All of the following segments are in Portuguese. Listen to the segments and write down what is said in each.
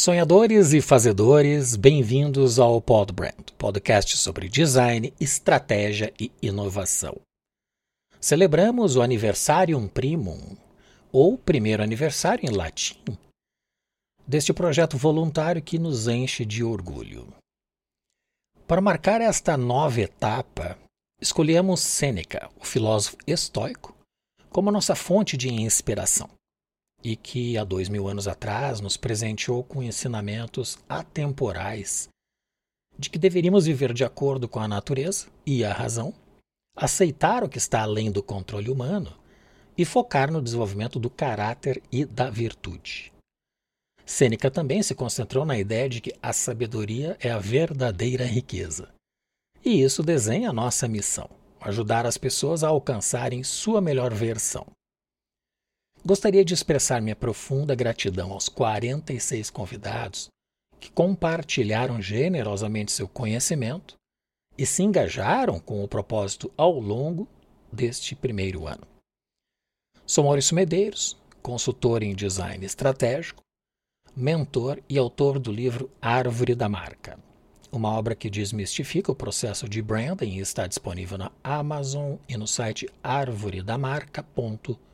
Sonhadores e fazedores, bem-vindos ao Podbrand, podcast sobre design, estratégia e inovação. Celebramos o Anniversarium Primum, ou primeiro aniversário em latim, deste projeto voluntário que nos enche de orgulho. Para marcar esta nova etapa, escolhemos Sêneca, o filósofo estoico, como nossa fonte de inspiração e que há dois mil anos atrás nos presenteou com ensinamentos atemporais de que deveríamos viver de acordo com a natureza e a razão, aceitar o que está além do controle humano e focar no desenvolvimento do caráter e da virtude. Sêneca também se concentrou na ideia de que a sabedoria é a verdadeira riqueza. E isso desenha a nossa missão: ajudar as pessoas a alcançarem sua melhor versão. Gostaria de expressar minha profunda gratidão aos 46 convidados que compartilharam generosamente seu conhecimento e se engajaram com o propósito ao longo deste primeiro ano. Sou Maurício Medeiros, consultor em design estratégico, mentor e autor do livro Árvore da Marca, uma obra que desmistifica o processo de branding e está disponível na Amazon e no site arvoredamarca.com.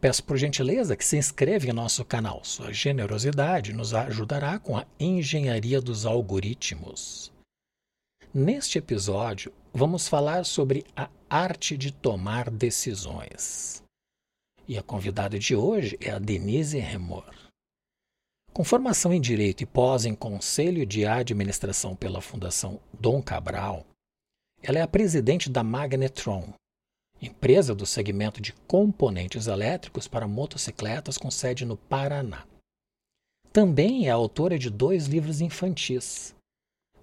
Peço por gentileza que se inscreva em nosso canal. Sua generosidade nos ajudará com a engenharia dos algoritmos. Neste episódio, vamos falar sobre a arte de tomar decisões. E a convidada de hoje é a Denise Remor. Com formação em Direito e pós em Conselho de Administração pela Fundação Dom Cabral, ela é a presidente da Magnetron, empresa do segmento de componentes elétricos para motocicletas com sede no Paraná. Também é autora de dois livros infantis,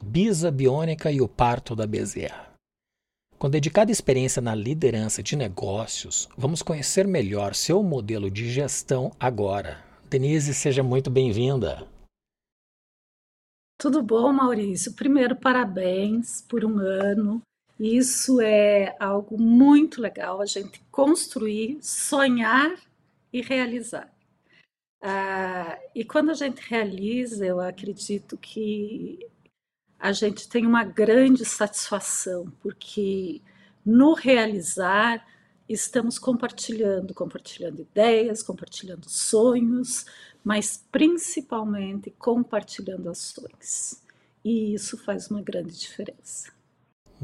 Bisa Biônica e O Parto da Bezerra. Com dedicada experiência na liderança de negócios, vamos conhecer melhor seu modelo de gestão agora. Denise, seja muito bem-vinda. Tudo bom, Maurício? Primeiro, parabéns por um ano isso é algo muito legal, a gente construir, sonhar e realizar. Ah, e quando a gente realiza, eu acredito que a gente tem uma grande satisfação, porque no realizar estamos compartilhando, compartilhando ideias, compartilhando sonhos, mas principalmente compartilhando ações. E isso faz uma grande diferença.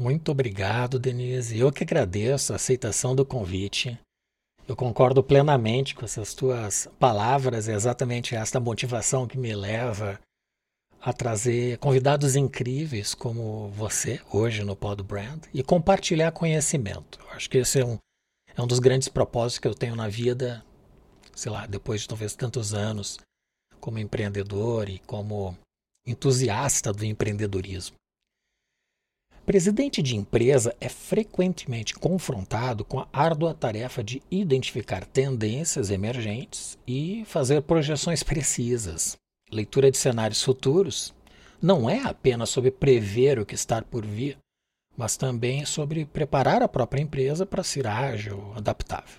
Muito obrigado, Denise. Eu que agradeço a aceitação do convite. Eu concordo plenamente com essas tuas palavras, é exatamente esta motivação que me leva a trazer convidados incríveis como você hoje no Pod Brand e compartilhar conhecimento. Eu acho que esse é um, é um dos grandes propósitos que eu tenho na vida, sei lá, depois de talvez tantos anos como empreendedor e como entusiasta do empreendedorismo. Presidente de empresa é frequentemente confrontado com a árdua tarefa de identificar tendências emergentes e fazer projeções precisas. Leitura de cenários futuros não é apenas sobre prever o que está por vir, mas também sobre preparar a própria empresa para ser ágil, adaptável.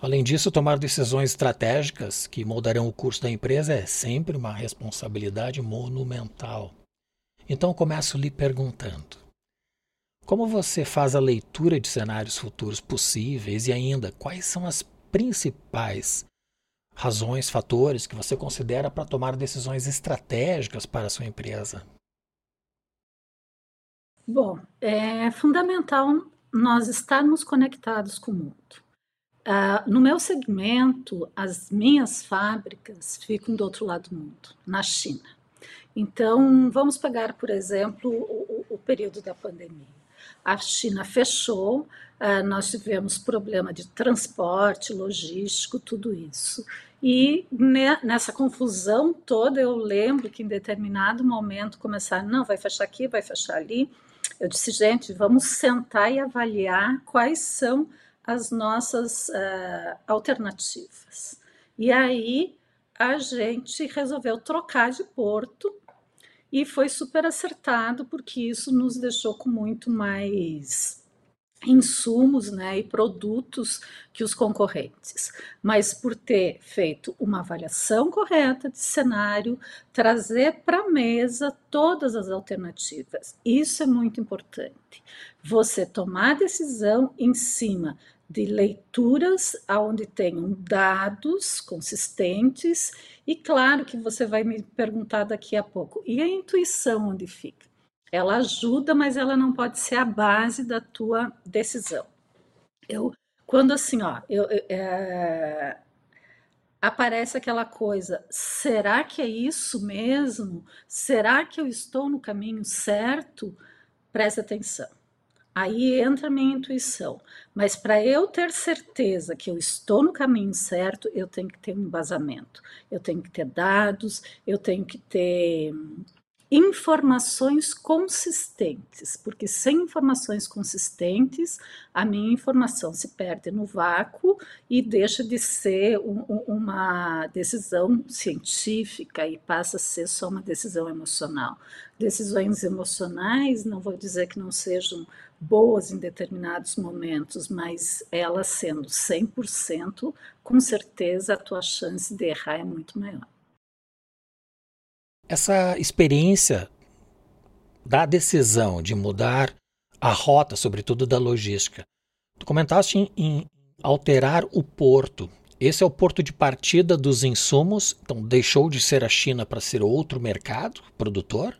Além disso, tomar decisões estratégicas que moldarão o curso da empresa é sempre uma responsabilidade monumental. Então, começo lhe perguntando: como você faz a leitura de cenários futuros possíveis e ainda quais são as principais razões, fatores que você considera para tomar decisões estratégicas para a sua empresa? Bom, é fundamental nós estarmos conectados com o mundo. Uh, no meu segmento, as minhas fábricas ficam do outro lado do mundo, na China. Então, vamos pegar, por exemplo, o, o período da pandemia a China fechou, ah, nós tivemos problema de transporte, logístico, tudo isso. E nessa confusão toda, eu lembro que em determinado momento começaram, não, vai fechar aqui, vai fechar ali. Eu disse, gente, vamos sentar e avaliar quais são as nossas uh, alternativas. E aí a gente resolveu trocar de porto e foi super acertado, porque isso nos deixou com muito mais insumos né, e produtos que os concorrentes, mas por ter feito uma avaliação correta de cenário, trazer para a mesa todas as alternativas. Isso é muito importante. Você tomar decisão em cima de leituras onde tenham dados consistentes e claro que você vai me perguntar daqui a pouco, e a intuição onde fica? Ela ajuda, mas ela não pode ser a base da tua decisão. Eu, quando assim, ó, eu, é, aparece aquela coisa, será que é isso mesmo? Será que eu estou no caminho certo? Preste atenção. Aí entra a minha intuição. Mas para eu ter certeza que eu estou no caminho certo, eu tenho que ter um embasamento. Eu tenho que ter dados, eu tenho que ter informações consistentes, porque sem informações consistentes, a minha informação se perde no vácuo e deixa de ser um, uma decisão científica e passa a ser só uma decisão emocional. Decisões emocionais, não vou dizer que não sejam boas em determinados momentos, mas elas sendo 100%, com certeza a tua chance de errar é muito maior. Essa experiência da decisão de mudar a rota, sobretudo da logística. Tu comentaste em, em alterar o porto. Esse é o porto de partida dos insumos, então deixou de ser a China para ser outro mercado produtor?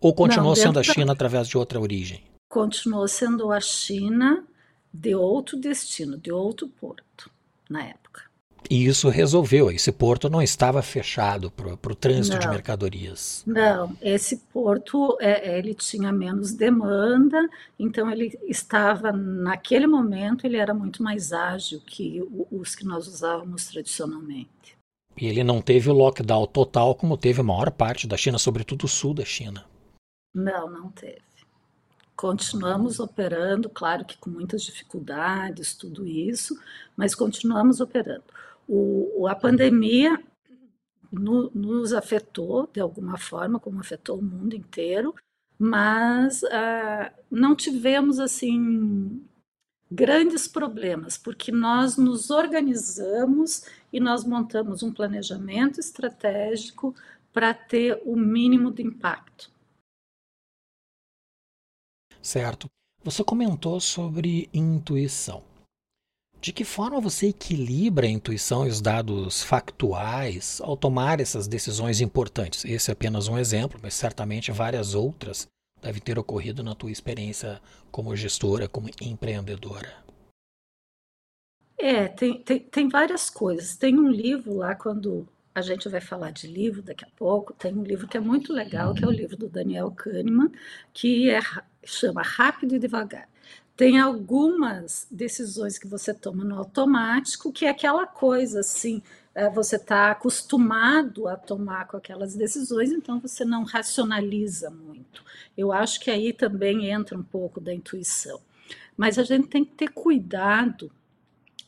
Ou continuou Não, sendo a China da... através de outra origem? Continuou sendo a China de outro destino, de outro porto, na época. E isso resolveu, esse porto não estava fechado para o trânsito não, de mercadorias. Não, esse porto é, é, ele tinha menos demanda, então ele estava, naquele momento, ele era muito mais ágil que os que nós usávamos tradicionalmente. E ele não teve o lockdown total como teve a maior parte da China, sobretudo o sul da China. Não, não teve. Continuamos operando, claro que com muitas dificuldades, tudo isso, mas continuamos operando. O, a pandemia no, nos afetou de alguma forma, como afetou o mundo inteiro, mas ah, não tivemos assim grandes problemas, porque nós nos organizamos e nós montamos um planejamento estratégico para ter o mínimo de impacto. Certo. Você comentou sobre intuição. De que forma você equilibra a intuição e os dados factuais ao tomar essas decisões importantes? Esse é apenas um exemplo, mas certamente várias outras devem ter ocorrido na tua experiência como gestora, como empreendedora. É, tem, tem, tem várias coisas. Tem um livro lá, quando a gente vai falar de livro daqui a pouco, tem um livro que é muito legal, que é o livro do Daniel Kahneman, que é, chama Rápido e Devagar tem algumas decisões que você toma no automático, que é aquela coisa assim, é, você está acostumado a tomar com aquelas decisões, então você não racionaliza muito. Eu acho que aí também entra um pouco da intuição. Mas a gente tem que ter cuidado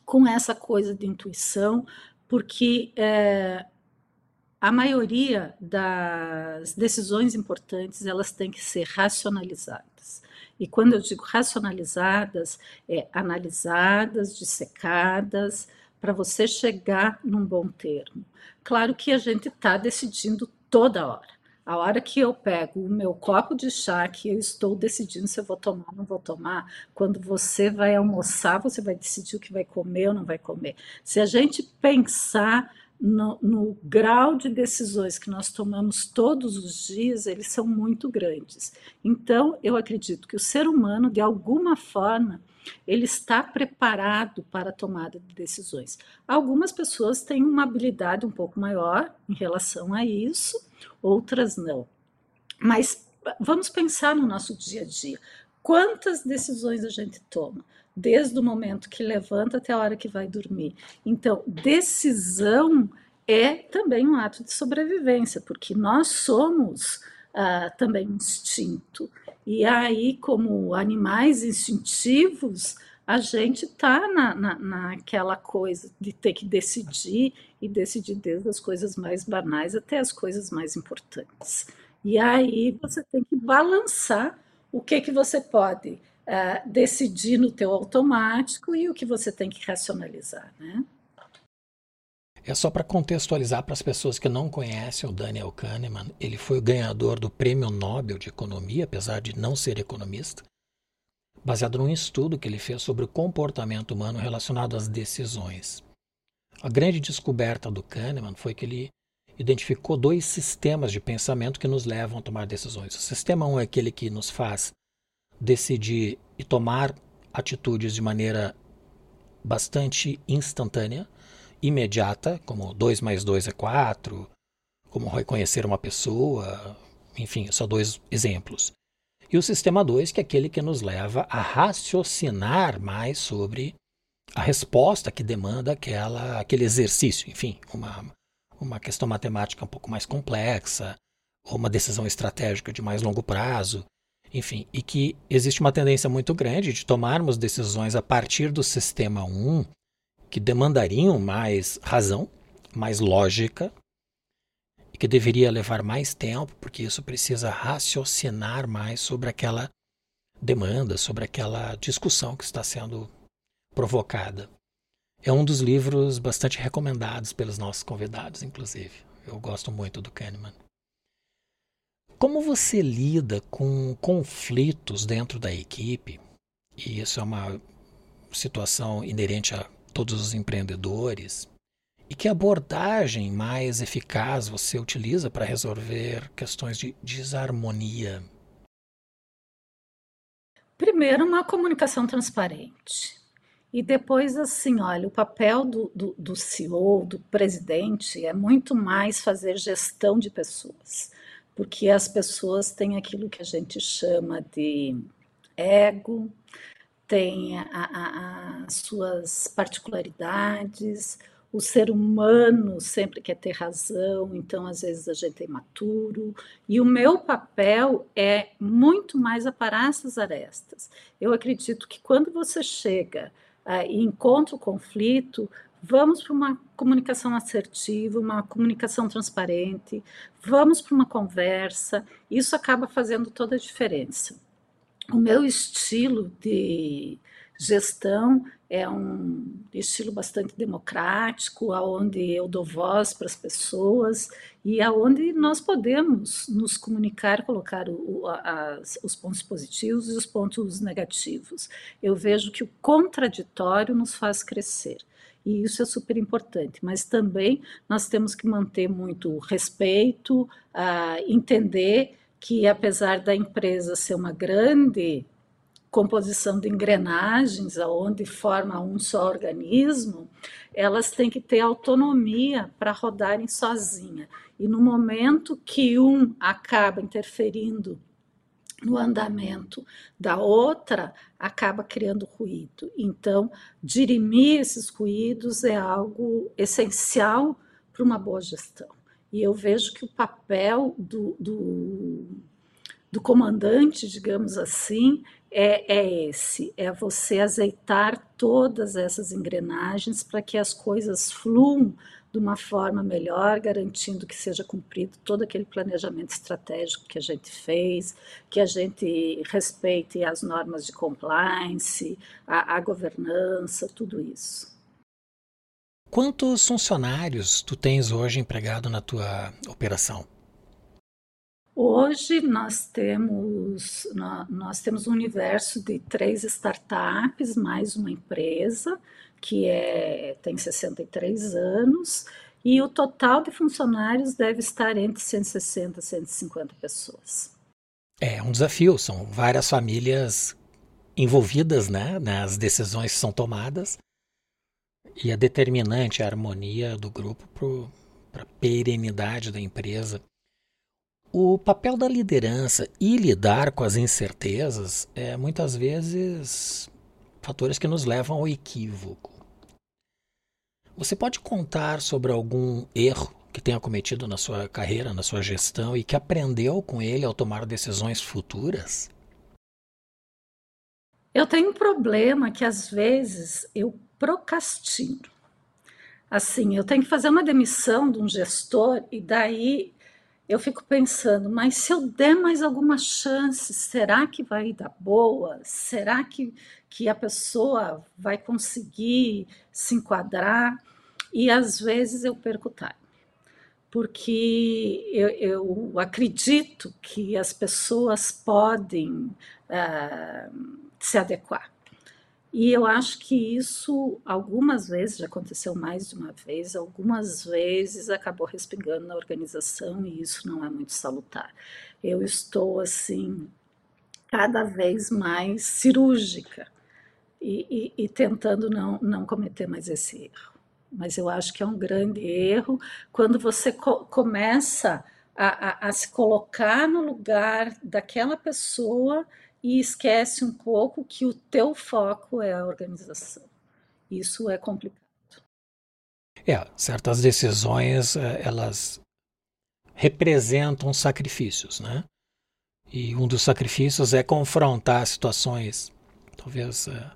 com essa coisa de intuição, porque é, a maioria das decisões importantes elas têm que ser racionalizadas. E quando eu digo racionalizadas, é analisadas, dissecadas, para você chegar num bom termo. Claro que a gente está decidindo toda hora. A hora que eu pego o meu copo de chá, que eu estou decidindo se eu vou tomar ou não vou tomar, quando você vai almoçar, você vai decidir o que vai comer ou não vai comer. Se a gente pensar no, no, grau de decisões que nós tomamos todos os dias, eles são muito grandes. Então, eu acredito que o ser humano, de alguma forma, ele está preparado para a tomada de decisões. Algumas pessoas têm uma habilidade um pouco maior em relação a isso, outras não. Mas vamos pensar no nosso dia a dia. Quantas decisões a gente toma? Desde o momento que levanta até a hora que vai dormir. Então, decisão é também um ato de sobrevivência, porque nós somos ah, também instinto. E aí, como animais instintivos, a gente está na, na, naquela coisa de ter que decidir e decidir desde as coisas mais banais até as coisas mais importantes. E aí você tem que balançar o que que você pode uh, decidir no teu automático e o que você tem que racionalizar, né? É só para contextualizar para as pessoas que não conhecem o Daniel Kahneman, ele foi o ganhador do Prêmio Nobel de Economia, apesar de não ser economista, baseado num estudo que ele fez sobre o comportamento humano relacionado às decisões. A grande descoberta do Kahneman foi que ele identificou dois sistemas de pensamento que nos levam a tomar decisões. O sistema 1 um é aquele que nos faz decidir e tomar atitudes de maneira bastante instantânea, imediata, como 2 mais 2 é 4, como reconhecer uma pessoa, enfim, só dois exemplos. E o sistema 2, que é aquele que nos leva a raciocinar mais sobre a resposta que demanda aquela, aquele exercício, enfim, uma, uma questão matemática um pouco mais complexa, ou uma decisão estratégica de mais longo prazo, enfim, e que existe uma tendência muito grande de tomarmos decisões a partir do sistema 1 que demandariam mais razão, mais lógica, e que deveria levar mais tempo, porque isso precisa raciocinar mais sobre aquela demanda, sobre aquela discussão que está sendo provocada. É um dos livros bastante recomendados pelos nossos convidados, inclusive. Eu gosto muito do Kahneman. Como você lida com conflitos dentro da equipe? E isso é uma situação inerente a todos os empreendedores. E que abordagem mais eficaz você utiliza para resolver questões de desarmonia? Primeiro, uma comunicação transparente. E depois, assim, olha, o papel do, do, do CEO, do presidente, é muito mais fazer gestão de pessoas, porque as pessoas têm aquilo que a gente chama de ego, a, as suas particularidades, o ser humano sempre quer ter razão, então às vezes a gente é imaturo. E o meu papel é muito mais aparar essas arestas. Eu acredito que quando você chega uh, e encontra o conflito, vamos para uma comunicação assertiva, uma comunicação transparente, vamos para uma conversa, isso acaba fazendo toda a diferença o meu estilo de gestão é um estilo bastante democrático, aonde eu dou voz para as pessoas e aonde nós podemos nos comunicar, colocar o, as, os pontos positivos e os pontos negativos. Eu vejo que o contraditório nos faz crescer. E isso é super importante, mas também nós temos que manter muito respeito, uh, entender que apesar da empresa ser uma grande composição de engrenagens, aonde forma um só organismo, elas têm que ter autonomia para rodarem sozinha. E no momento que um acaba interferindo no andamento da outra, acaba criando ruído. Então, dirimir esses ruídos é algo essencial para uma boa gestão. E eu vejo que o papel do, do, do comandante, digamos assim, é, é, esse: é você azeitar todas essas engrenagens para que as coisas fluam de uma forma melhor, garantindo que seja cumprido todo aquele planejamento estratégico que a gente fez, que a gente respeite as normas de compliance, a, a governança, tudo isso. Quantos funcionários tu tens hoje empregado na tua operação? Hoje nós temos nós temos um universo de três startups mais uma empresa que é tem 63 anos e o total de funcionários deve estar entre 160 e 150 pessoas. É um desafio, são várias famílias envolvidas né, nas decisões que são tomadas e a determinante, a harmonia do grupo para a perenidade da empresa. O papel da liderança e lidar com as incertezas é muitas vezes fatores que nos levam ao equívoco. Você pode contar sobre algum erro que tenha cometido na sua carreira, na sua gestão e que aprendeu com ele ao tomar decisões futuras? Eu tenho um problema que às vezes eu procrastino. Assim, eu tenho que fazer uma demissão de um gestor e daí eu fico pensando, mas se eu der mais alguma chance, será que vai dar boa? Será que, que a pessoa vai conseguir se enquadrar? E às vezes eu perco time, porque eu, eu acredito que as pessoas podem uh, se adequar. E eu acho que isso, algumas vezes, já aconteceu mais de uma vez, algumas vezes acabou respingando na organização e isso não é muito salutar. Eu estou, assim, cada vez mais cirúrgica e, e, e tentando não, não cometer mais esse erro. Mas eu acho que é um grande erro quando você co começa a, a, a se colocar no lugar daquela pessoa e esquece um pouco que o teu foco é a organização. Isso é complicado. É, certas decisões eh, elas representam sacrifícios, né? E um dos sacrifícios é confrontar situações talvez uh,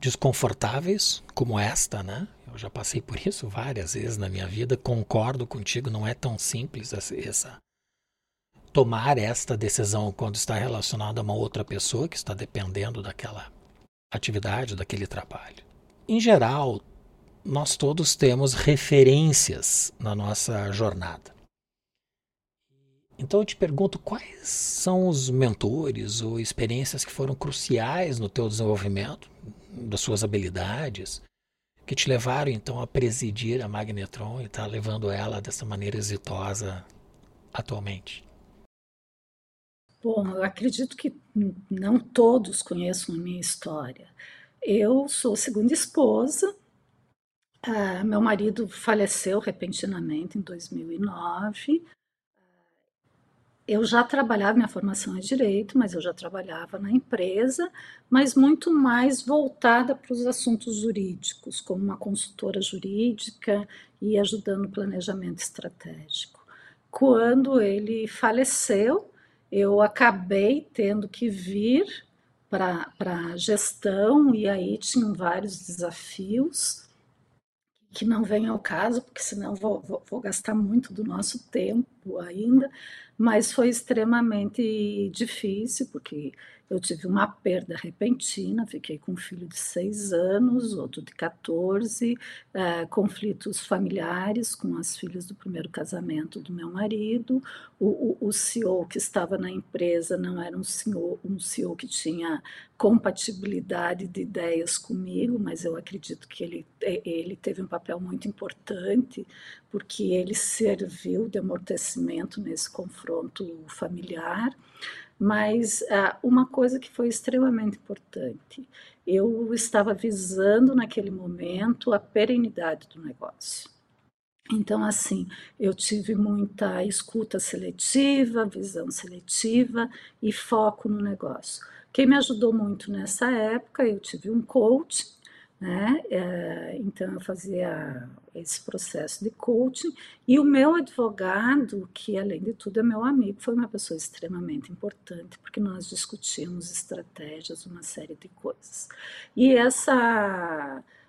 desconfortáveis como esta, né? Eu já passei por isso várias vezes na minha vida. Concordo contigo, não é tão simples essa tomar esta decisão quando está relacionado a uma outra pessoa que está dependendo daquela atividade, daquele trabalho. Em geral, nós todos temos referências na nossa jornada. Então eu te pergunto quais são os mentores ou experiências que foram cruciais no teu desenvolvimento, das suas habilidades, que te levaram então a presidir a Magnetron e estar tá levando ela dessa maneira exitosa atualmente. Bom, eu acredito que não todos conheçam a minha história. Eu sou segunda esposa. Uh, meu marido faleceu repentinamente em 2009. Eu já trabalhava, minha formação é direito, mas eu já trabalhava na empresa, mas muito mais voltada para os assuntos jurídicos, como uma consultora jurídica e ajudando no planejamento estratégico. Quando ele faleceu, eu acabei tendo que vir para a gestão, e aí tinham vários desafios que não vem ao caso, porque senão vou, vou, vou, gastar muito do nosso tempo ainda, mas foi extremamente difícil, porque eu tive uma perda repentina, fiquei com um filho de seis anos, outro de 14, é, conflitos familiares com as filhas do primeiro casamento do meu marido. O, o, o CEO que estava na empresa não era um CEO, um CEO que tinha compatibilidade de ideias comigo, mas eu acredito que ele, ele teve um papel muito importante, porque ele serviu de amortecimento nesse confronto familiar. Mas ah, uma coisa que foi extremamente importante, eu estava visando naquele momento a perenidade do negócio. Então, assim, eu tive muita escuta seletiva, visão seletiva e foco no negócio. Quem me ajudou muito nessa época, eu tive um coach né? É, então eu fazia esse processo de coaching e o meu advogado, que além de tudo é meu amigo, foi uma pessoa extremamente importante porque nós discutimos estratégias, uma série de coisas. E essa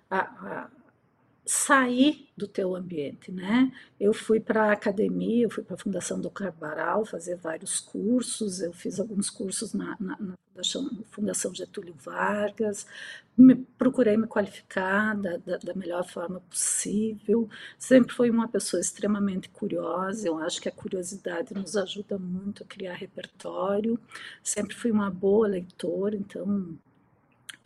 a, a, sair do teu ambiente, né? Eu fui para a academia, eu fui para a Fundação do Carbaral fazer vários cursos, eu fiz alguns cursos na, na, na Fundação, Getúlio Vargas, me, procurei me qualificar da, da, da, melhor forma possível, sempre fui uma pessoa extremamente curiosa, eu acho que a curiosidade nos ajuda muito a criar repertório, sempre fui uma boa leitora, então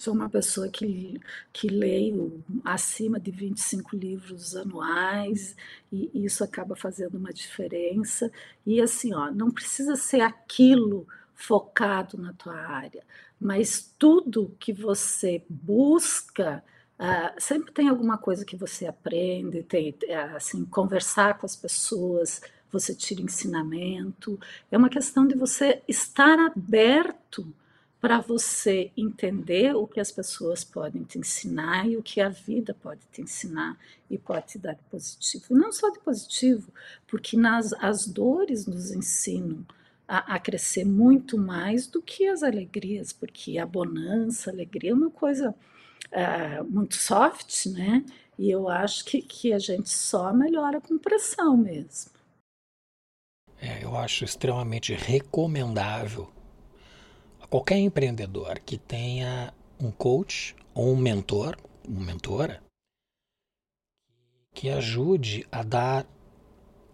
Sou uma pessoa que, que leio acima de 25 livros anuais e isso acaba fazendo uma diferença. E assim, ó, não precisa ser aquilo focado na tua área, mas tudo que você busca Uh, sempre tem alguma coisa que você aprende, tem, assim, conversar com as pessoas, você tira ensinamento. É uma questão de você estar aberto para você entender o que as pessoas podem te ensinar e o que a vida pode te ensinar e pode te dar de positivo. E não só de positivo, porque nas, as dores nos ensinam a, a, crescer muito mais do que as alegrias, porque a bonança, a alegria é uma coisa uh, muito soft, né? E eu acho que, que a gente só melhora com pressão mesmo. é, eu acho extremamente recomendável qualquer empreendedor que tenha um coach ou um mentor, uma mentora, que ajude a dar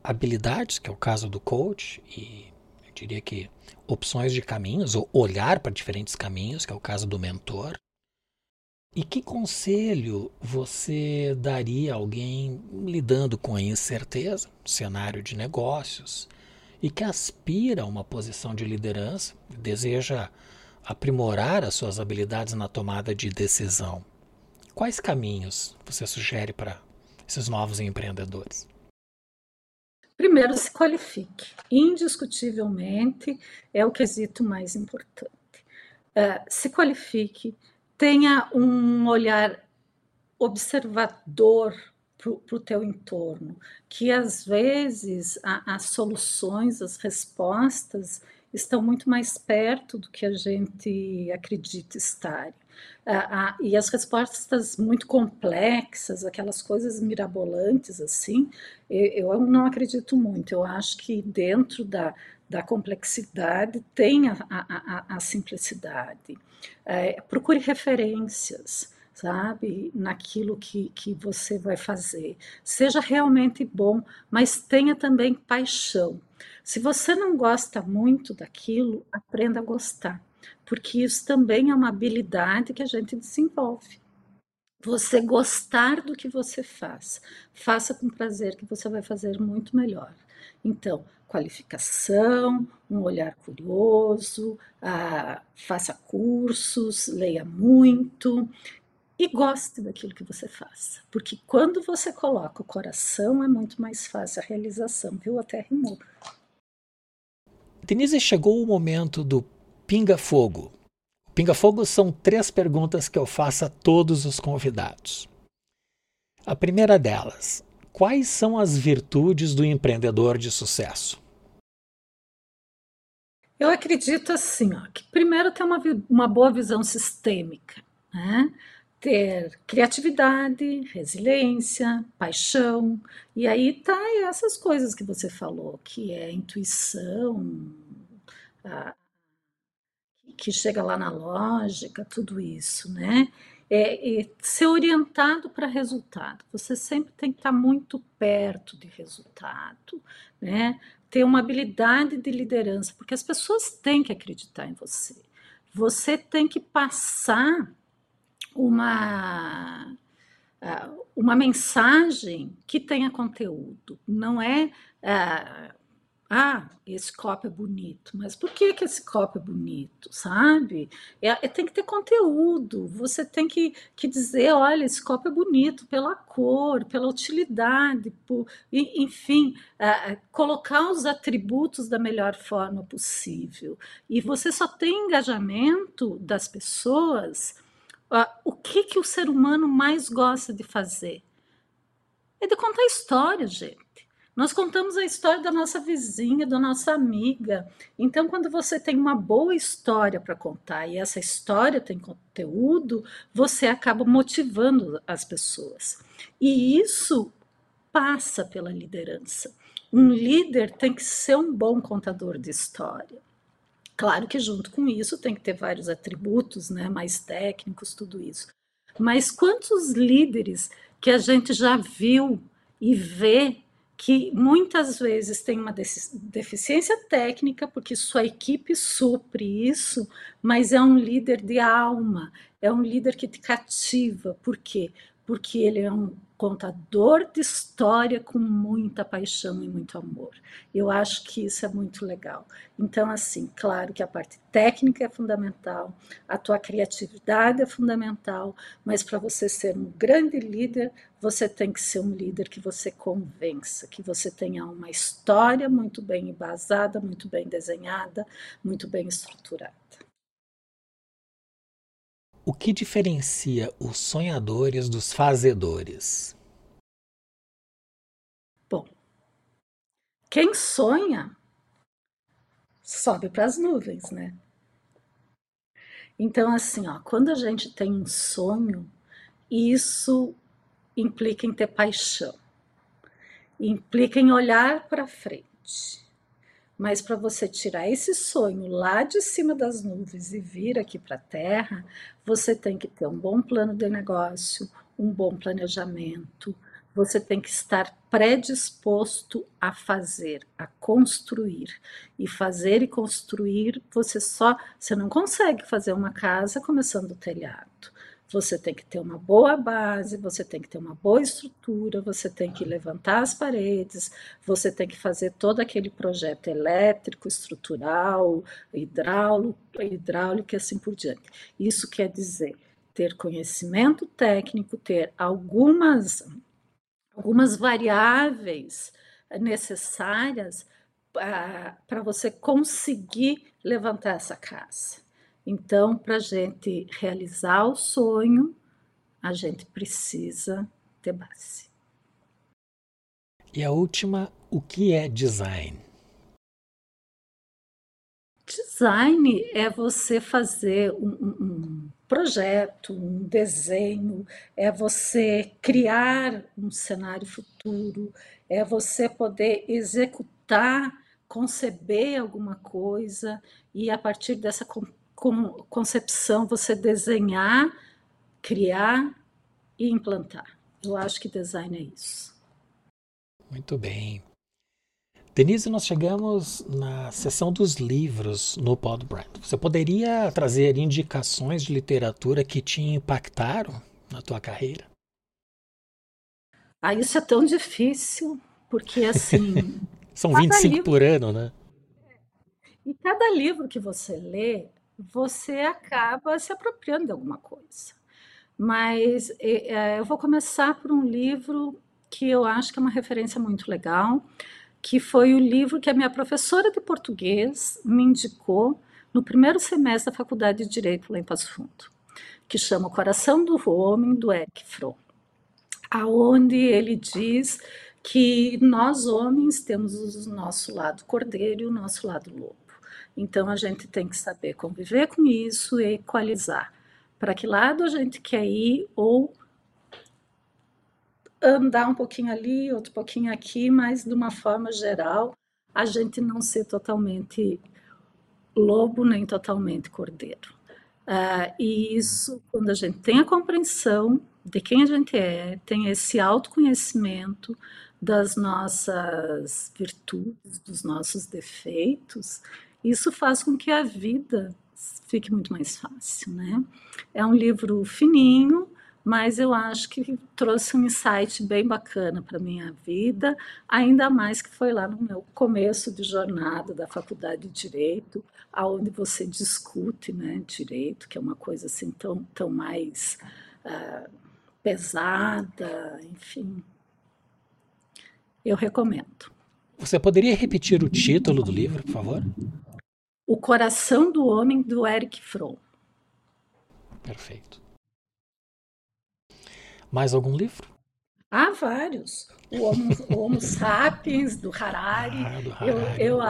habilidades, que é o caso do coach, e eu diria que opções de caminhos, ou olhar para diferentes caminhos, que é o caso do mentor. E que conselho você daria a alguém lidando com a incerteza, cenário de negócios, e que aspira a uma posição de liderança, deseja aprimorar as suas habilidades na tomada de decisão? Quais caminhos você sugere para esses novos empreendedores? Primeiro, se qualifique. Indiscutivelmente é o quesito mais importante. Uh, se qualifique, tenha um olhar observador para o teu entorno, que às vezes as soluções, as respostas estão muito mais perto do que a gente acredita estar. Ah, ah, e as respostas muito complexas, aquelas coisas mirabolantes assim, eu, eu não acredito muito. Eu acho que dentro da, da complexidade tem a, a, a, a simplicidade. É, procure referências sabe, naquilo que, que você vai fazer. Seja realmente bom, mas tenha também paixão. Se você não gosta muito daquilo, aprenda a gostar, porque isso também é uma habilidade que a gente desenvolve. Você gostar do que você faz, faça com prazer, que você vai fazer muito melhor. Então, qualificação, um olhar curioso, ah, faça cursos, leia muito e goste daquilo que você faz. Porque quando você coloca o coração, é muito mais fácil a realização, viu? Até rimou. Denise, chegou o momento do pinga-fogo. Pinga-fogo são três perguntas que eu faço a todos os convidados. A primeira delas: quais são as virtudes do empreendedor de sucesso? Eu acredito assim, ó, que primeiro ter uma, uma boa visão sistêmica, né? Ter criatividade, resiliência, paixão, e aí tá essas coisas que você falou, que é intuição, a, que chega lá na lógica, tudo isso, né? É, é ser orientado para resultado. Você sempre tem que estar tá muito perto de resultado, né? Ter uma habilidade de liderança, porque as pessoas têm que acreditar em você. Você tem que passar uma, ah, uma mensagem que tenha conteúdo. Não é, ah, ah, esse copo é bonito, mas por que, que esse copo é bonito, sabe? É, é, tem que ter conteúdo, você tem que, que dizer, olha, esse copo é bonito pela cor, pela utilidade, por, enfim, ah, colocar os atributos da melhor forma possível. E você só tem engajamento das pessoas o que, que o ser humano mais gosta de fazer? É de contar história, gente. Nós contamos a história da nossa vizinha, da nossa amiga. Então, quando você tem uma boa história para contar e essa história tem conteúdo, você acaba motivando as pessoas. E isso passa pela liderança. Um líder tem que ser um bom contador de história. Claro que junto com isso tem que ter vários atributos, né, mais técnicos, tudo isso. Mas quantos líderes que a gente já viu e vê que muitas vezes tem uma deficiência técnica, porque sua equipe supre isso, mas é um líder de alma, é um líder que te cativa. Por quê? Porque ele é um contador de história com muita paixão e muito amor. Eu acho que isso é muito legal. Então, assim, claro que a parte técnica é fundamental, a tua criatividade é fundamental, mas para você ser um grande líder, você tem que ser um líder que você convença, que você tenha uma história muito bem embasada, muito bem desenhada, muito bem estruturada. O que diferencia os sonhadores dos fazedores? Bom, quem sonha sobe para as nuvens, né? Então, assim, ó, quando a gente tem um sonho, isso implica em ter paixão, implica em olhar para frente. Mas para você tirar esse sonho lá de cima das nuvens e vir aqui para a Terra, você tem que ter um bom plano de negócio, um bom planejamento, você tem que estar predisposto a fazer, a construir. E fazer e construir, você só, você não consegue fazer uma casa começando do telhado. Você tem que ter uma boa base, você tem que ter uma boa estrutura, você tem que levantar as paredes, você tem que fazer todo aquele projeto elétrico, estrutural, hidráulico, hidráulico e assim por diante. Isso quer dizer ter conhecimento técnico, ter algumas, algumas variáveis necessárias para você conseguir levantar essa casa. Então, para a gente realizar o sonho, a gente precisa ter base. E a última, o que é design? Design é você fazer um, um, projeto, um desenho, é você criar um cenário futuro, é você poder executar, conceber alguma coisa e a partir dessa com concepção você desenhar, criar e implantar. Eu acho que design é isso. Muito bem. Denise, nós chegamos na seção dos livros no Podbrand. Você poderia trazer indicações de literatura que te impactaram na tua carreira? Ah, isso é tão difícil, porque assim. São 25 livro... por ano, né? E cada livro que você lê, você acaba se apropriando de alguma coisa. Mas é, eu vou começar por um livro que eu acho que é uma referência muito legal, que foi o livro que a minha professora de português me indicou no primeiro semestre da Faculdade de Direito lá em Passo Fundo, que chama O Coração do Homem, do Eric Fromm, aonde ele diz que nós homens temos o nosso lado cordeiro e o nosso lado lobo. Então a gente tem que saber conviver com isso e equalizar. Para que lado a gente quer ir ou andar um pouquinho ali, outro pouquinho aqui, mas de uma forma geral, a gente não ser totalmente lobo nem totalmente cordeiro. Uh, e isso, quando a gente tem a compreensão de quem a gente é, tem esse autoconhecimento das nossas virtudes, dos nossos defeitos, isso faz com que a vida fique muito mais fácil, né? É um livro fininho, mas eu acho que trouxe um insight bem bacana para minha vida, ainda mais que foi lá no meu começo de jornada da faculdade de direito, aonde você discute, né, direito, que é uma coisa assim tão tão mais uh, pesada, enfim. Eu recomendo. Você poderia repetir o título do livro, por favor? O Coração do Homem, do Eric Fromm. Perfeito. Mais algum livro? Há vários. O Homo, o Homo Sapiens, do Harari. Ah, do Harari. Eu, eu,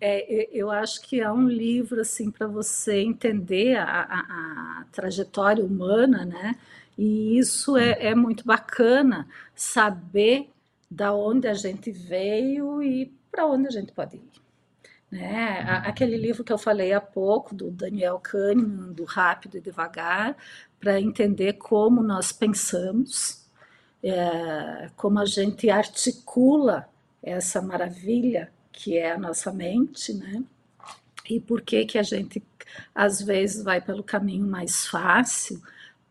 é, eu acho que é um livro assim para você entender a, a, a, trajetória humana, né? E isso é, é muito bacana saber da onde a gente veio e para onde a gente pode ir. Né? Aquele livro que eu falei há pouco, do Daniel Kahneman, do Rápido e Devagar, para entender como nós pensamos, é, como a gente articula essa maravilha que é a nossa mente, né? E por que que a gente às vezes vai pelo caminho mais fácil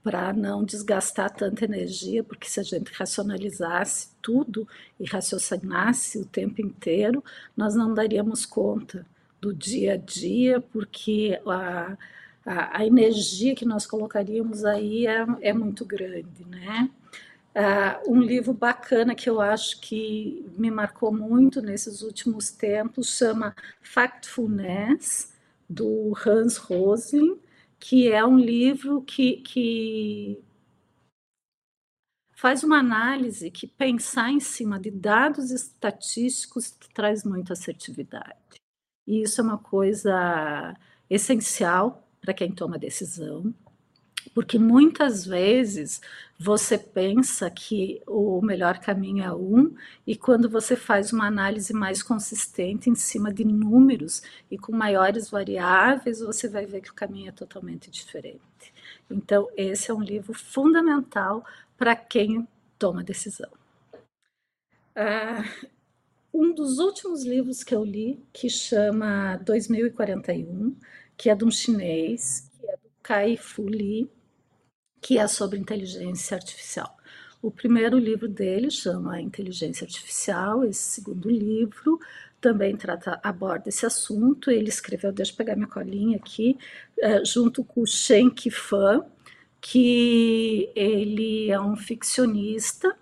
para não desgastar tanta energia, porque se a gente racionalizasse tudo e raciocinasse o tempo inteiro, nós não daríamos conta do dia a dia, porque a, a, a energia que nós colocaríamos aí é, é muito grande, né? Uh, um livro bacana que eu acho que me marcou muito nesses últimos tempos chama Factfulness, do Hans Rosling, que é um livro que, que faz uma análise que pensar em cima de dados estatísticos traz muita assertividade. E isso é uma coisa essencial para quem toma decisão. Porque muitas vezes você pensa que o melhor caminho é um, e quando você faz uma análise mais consistente em cima de números e com maiores variáveis, você vai ver que o caminho é totalmente diferente. Então, esse é um livro fundamental para quem toma decisão. Ah, um dos últimos livros que eu li, que chama 2041, que é de um chinês, que é do Kai Fu Lee, que é sobre inteligência artificial. O primeiro livro dele chama Inteligência Artificial, esse segundo livro também trata, aborda esse assunto. Ele escreveu, deixa eu pegar minha colinha aqui, é, junto com o Shen Qifan, que ele é um ficcionista,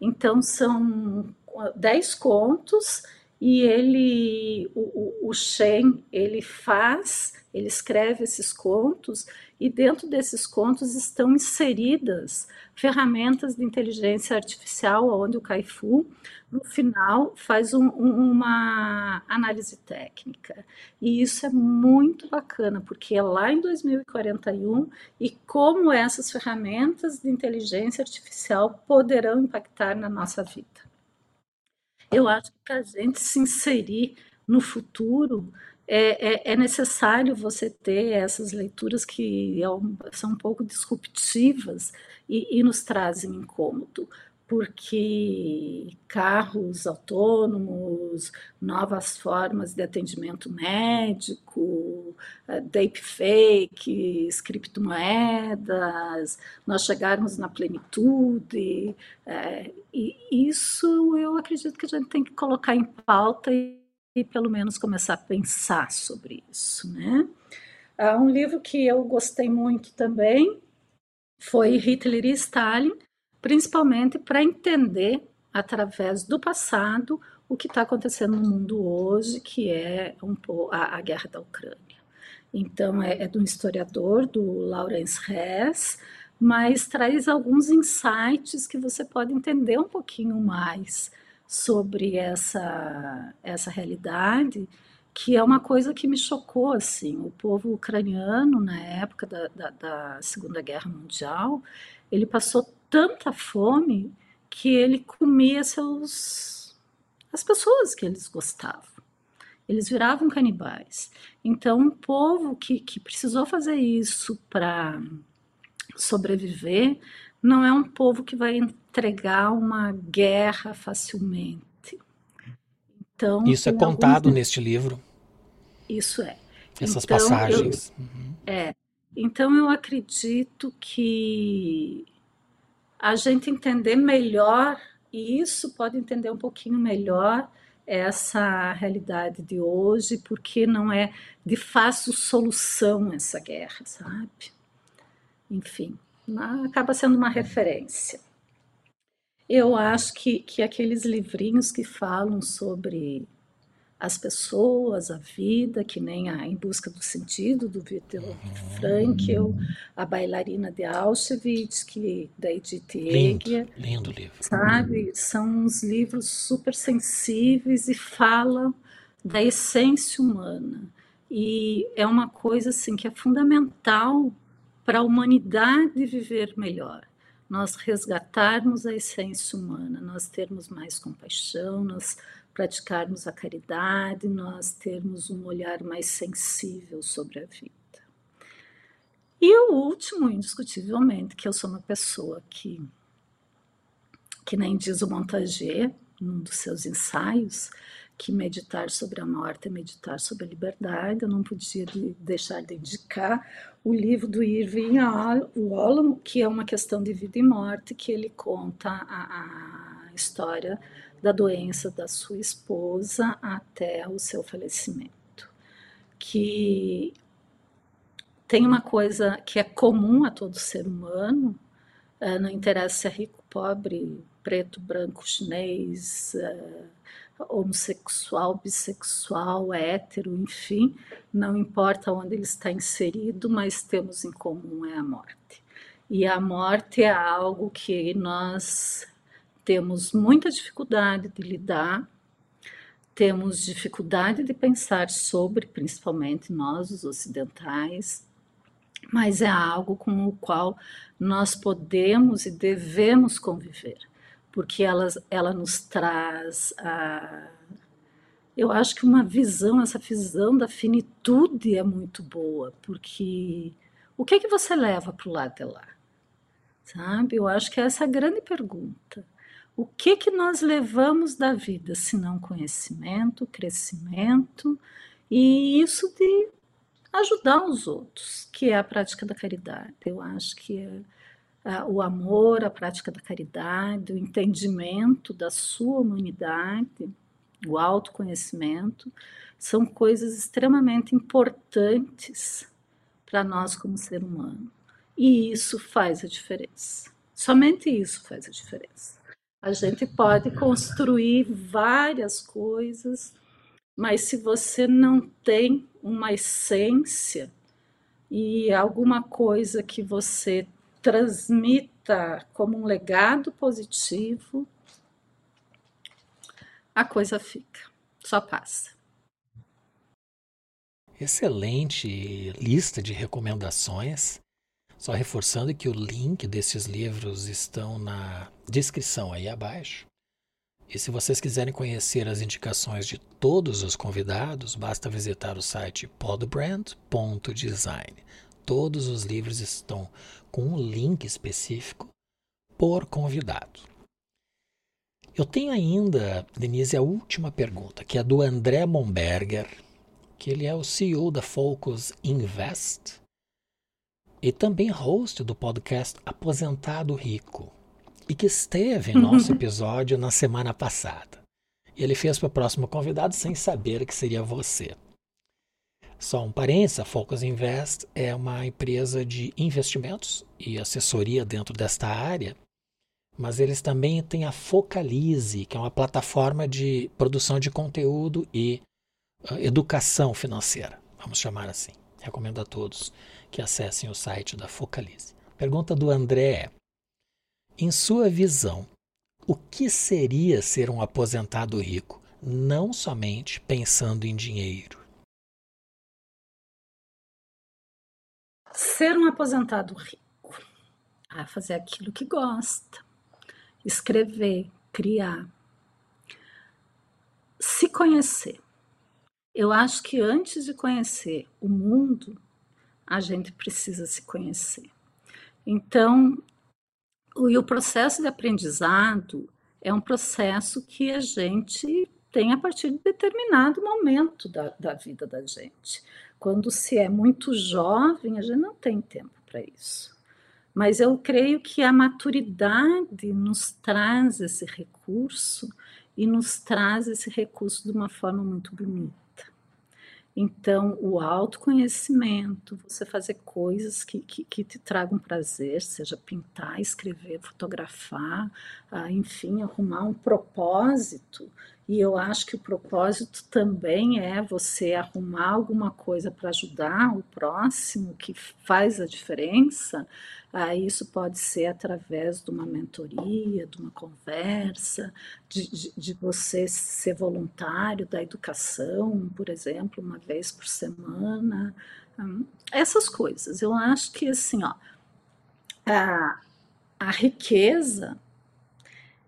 então são dez contos e ele, o, o, Shen, ele faz, ele escreve esses contos e dentro desses contos estão inseridas ferramentas de inteligência artificial, onde o Caifu, no final, faz um, um, uma análise técnica. E isso é muito bacana, porque é lá em 2041 e como essas ferramentas de inteligência artificial poderão impactar na nossa vida. Eu acho que para a gente se inserir no futuro, é, é, é, necessário você ter essas leituras que é são um pouco disruptivas e, e, nos trazem incômodo, porque carros autônomos, novas formas de atendimento médico, eh, deepfake, criptomoedas, nós chegarmos na plenitude, é, e isso eu acredito que a gente tem que colocar em pauta e, e pelo menos começar a pensar sobre isso, né? Uh, um livro que eu gostei muito também foi Hitler e Stalin, principalmente para entender, através do passado, o que está acontecendo no mundo hoje, que é um, a, a guerra da Ucrânia. Então, é, é um historiador, do Lawrence Hess, mas traz alguns insights que você pode entender um pouquinho mais sobre essa, essa realidade, que é uma coisa que me chocou, assim, o povo ucraniano, na época da, da, da Segunda Guerra Mundial, ele passou tanta fome que ele comia seus as pessoas que eles gostavam. Eles viravam canibais. Então, um povo que, que precisou fazer isso para sobreviver não é um povo que vai entregar uma guerra facilmente. Então, isso é contado alguns... neste livro. Isso é. Essas então, passagens. Eu, uhum. É. Então eu acredito que a gente entender melhor, e isso pode entender um pouquinho melhor essa realidade de hoje, porque não é de fácil solução essa guerra, sabe? Enfim, acaba sendo uma referência. Eu acho que, que aqueles livrinhos que falam sobre as pessoas, a vida, que nem a Em Busca do Sentido, do Viktor Frankl, a Bailarina de Auschwitz, que, da Edith. Lindo, lindo livro. Sabe? São uns livros super sensíveis e falam da essência humana. E é uma coisa assim que é fundamental para a humanidade viver melhor. Nós resgatarmos a essência humana, nós termos mais compaixão, nós praticarmos a caridade, nós termos um olhar mais sensível sobre a vida. E o último, indiscutivelmente, que eu sou uma pessoa que, que nem diz o Montague, num dos seus ensaios, que meditar sobre a morte é meditar sobre a liberdade. Eu não podia de deixar de indicar o livro do Irving Yalom, que é uma questão de vida e morte, que ele conta a, a história da doença da sua esposa até o seu falecimento. Que tem uma coisa que é comum a todo ser humano, uh, não interessa se é rico, pobre, preto, branco, chinês, uh, homossexual, bissexual, hétero, enfim, não importa onde ele está inserido, mas temos em comum é a morte. E a morte é algo que nós temos muita dificuldade de lidar, temos dificuldade de pensar sobre, principalmente nós, os ocidentais, mas é algo com o qual nós podemos e devemos conviver, porque ela, ela nos traz a. Eu acho que uma visão, essa visão da finitude é muito boa, porque o que é que você leva para o lado de lá? Sabe? Eu acho que essa é a grande pergunta. O que que nós levamos da vida, se não conhecimento, crescimento e isso de ajudar os outros, que é a prática da caridade. Eu acho que é, o amor, a prática da caridade, o entendimento da sua humanidade, o autoconhecimento, são coisas extremamente importantes para nós como ser humano. E isso faz a diferença. Somente isso faz a diferença. A gente pode construir várias coisas, mas se você não tem uma essência e alguma coisa que você transmita como um legado positivo, a coisa fica, só passa. Excelente lista de recomendações. Só reforçando que o link desses livros estão na descrição aí abaixo. E se vocês quiserem conhecer as indicações de todos os convidados, basta visitar o site podbrand.design. Todos os livros estão com um link específico por convidado. Eu tenho ainda, Denise, a última pergunta, que é do André Momberger, que ele é o CEO da Focus Invest e também host do podcast Aposentado Rico, e que esteve em nosso episódio na semana passada. Ele fez para o próximo convidado sem saber que seria você. Só um parênteses, a Focus Invest é uma empresa de investimentos e assessoria dentro desta área, mas eles também têm a Focalize, que é uma plataforma de produção de conteúdo e uh, educação financeira, vamos chamar assim. Recomendo a todos que acessem o site da Focalize. Pergunta do André é: Em sua visão, o que seria ser um aposentado rico, não somente pensando em dinheiro? Ser um aposentado rico, a fazer aquilo que gosta, escrever, criar, se conhecer. Eu acho que antes de conhecer o mundo, a gente precisa se conhecer. Então, o, e o processo de aprendizado é um processo que a gente tem a partir de determinado momento da, da vida da gente. Quando se é muito jovem, a gente não tem tempo para isso. Mas eu creio que a maturidade nos traz esse recurso e nos traz esse recurso de uma forma muito bonita. Então, o autoconhecimento, você fazer coisas que, que, que te tragam prazer, seja pintar, escrever, fotografar, ah, enfim, arrumar um propósito. E eu acho que o propósito também é você arrumar alguma coisa para ajudar o próximo, que faz a diferença. Ah, isso pode ser através de uma mentoria, de uma conversa, de, de, de, você ser voluntário da educação, por exemplo, uma vez por semana. Hum, essas coisas. Eu acho que assim, ó, a, a riqueza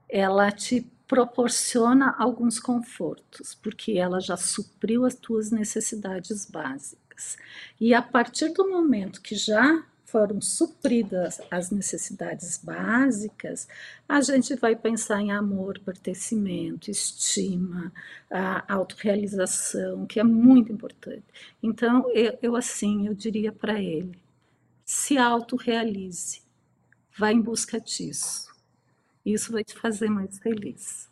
ela te proporciona alguns confortos, porque ela já supriu as tuas necessidades básicas. E a partir do momento que já foram supridas as necessidades básicas, a gente vai pensar em amor, pertencimento, estima, a autorrealização, que é muito importante. Então, eu, eu assim, eu diria para ele, se autorrealize, vá em busca disso. Isso vai te fazer mais feliz.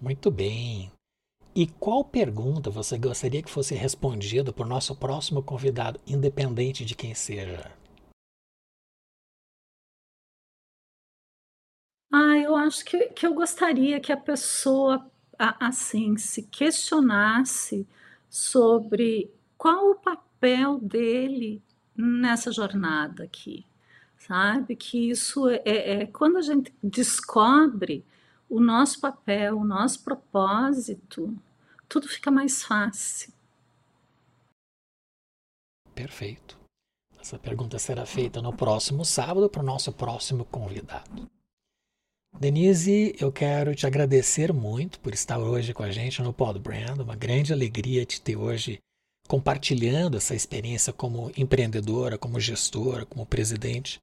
Muito bem. E qual pergunta você gostaria que fosse respondida por nosso próximo convidado, independente de quem seja? Ah, eu acho que, que eu gostaria que a pessoa, assim, se questionasse sobre qual o papel dele nessa jornada aqui, sabe? Que isso é, é quando a gente descobre o nosso papel, o nosso propósito, tudo fica mais fácil. Perfeito. Essa pergunta será feita no próximo sábado para o nosso próximo convidado. Denise, eu quero te agradecer muito por estar hoje com a gente no Pod Brand. Uma grande alegria te ter hoje compartilhando essa experiência como empreendedora, como gestora, como presidente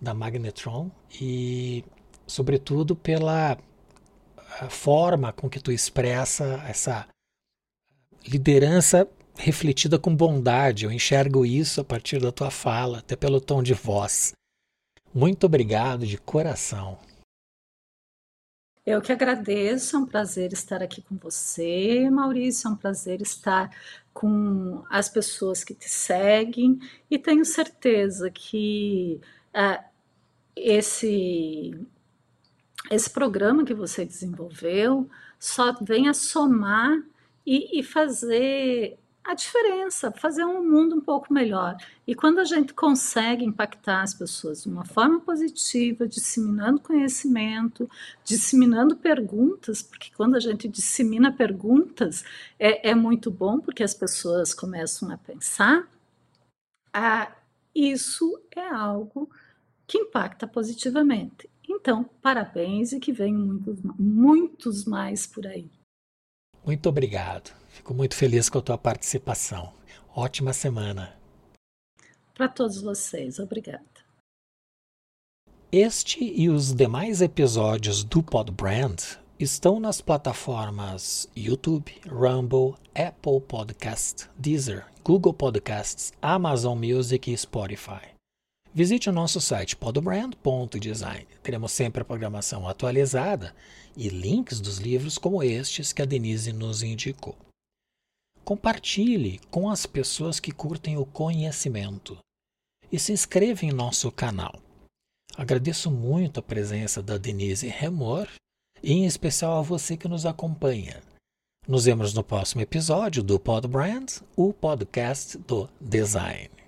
da Magnetron e, sobretudo, pela forma com que tu expressa essa liderança refletida com bondade. Eu enxergo isso a partir da tua fala, até pelo tom de voz. Muito obrigado de coração. Eu que agradeço, é um prazer estar aqui com você, Maurício, é um prazer estar com as pessoas que te seguem e tenho certeza que uh, esse, esse programa que você desenvolveu só vem a somar e, e fazer a diferença, fazer um mundo um pouco melhor. E quando a gente consegue impactar as pessoas de uma forma positiva, disseminando conhecimento, disseminando perguntas, porque quando a gente dissemina perguntas é, é muito bom, porque as pessoas começam a pensar, ah, isso é algo que impacta positivamente. Então, parabéns e que venham muitos, muitos mais por aí. Muito obrigado. Fico muito feliz com a tua participação. Ótima semana. Para todos vocês, obrigada. Este e os demais episódios do Podbrand estão nas plataformas YouTube, Rumble, Apple Podcast, Deezer, Google Podcasts, Amazon Music e Spotify. Visite o nosso site podbrand.design. Teremos sempre a programação atualizada e links dos livros como estes que a Denise nos indicou. Compartilhe com as pessoas que curtem o conhecimento e se inscreva em nosso canal. Agradeço muito a presença da Denise Remor e em especial a você que nos acompanha. Nos vemos no próximo episódio do Podbrand, o podcast do design.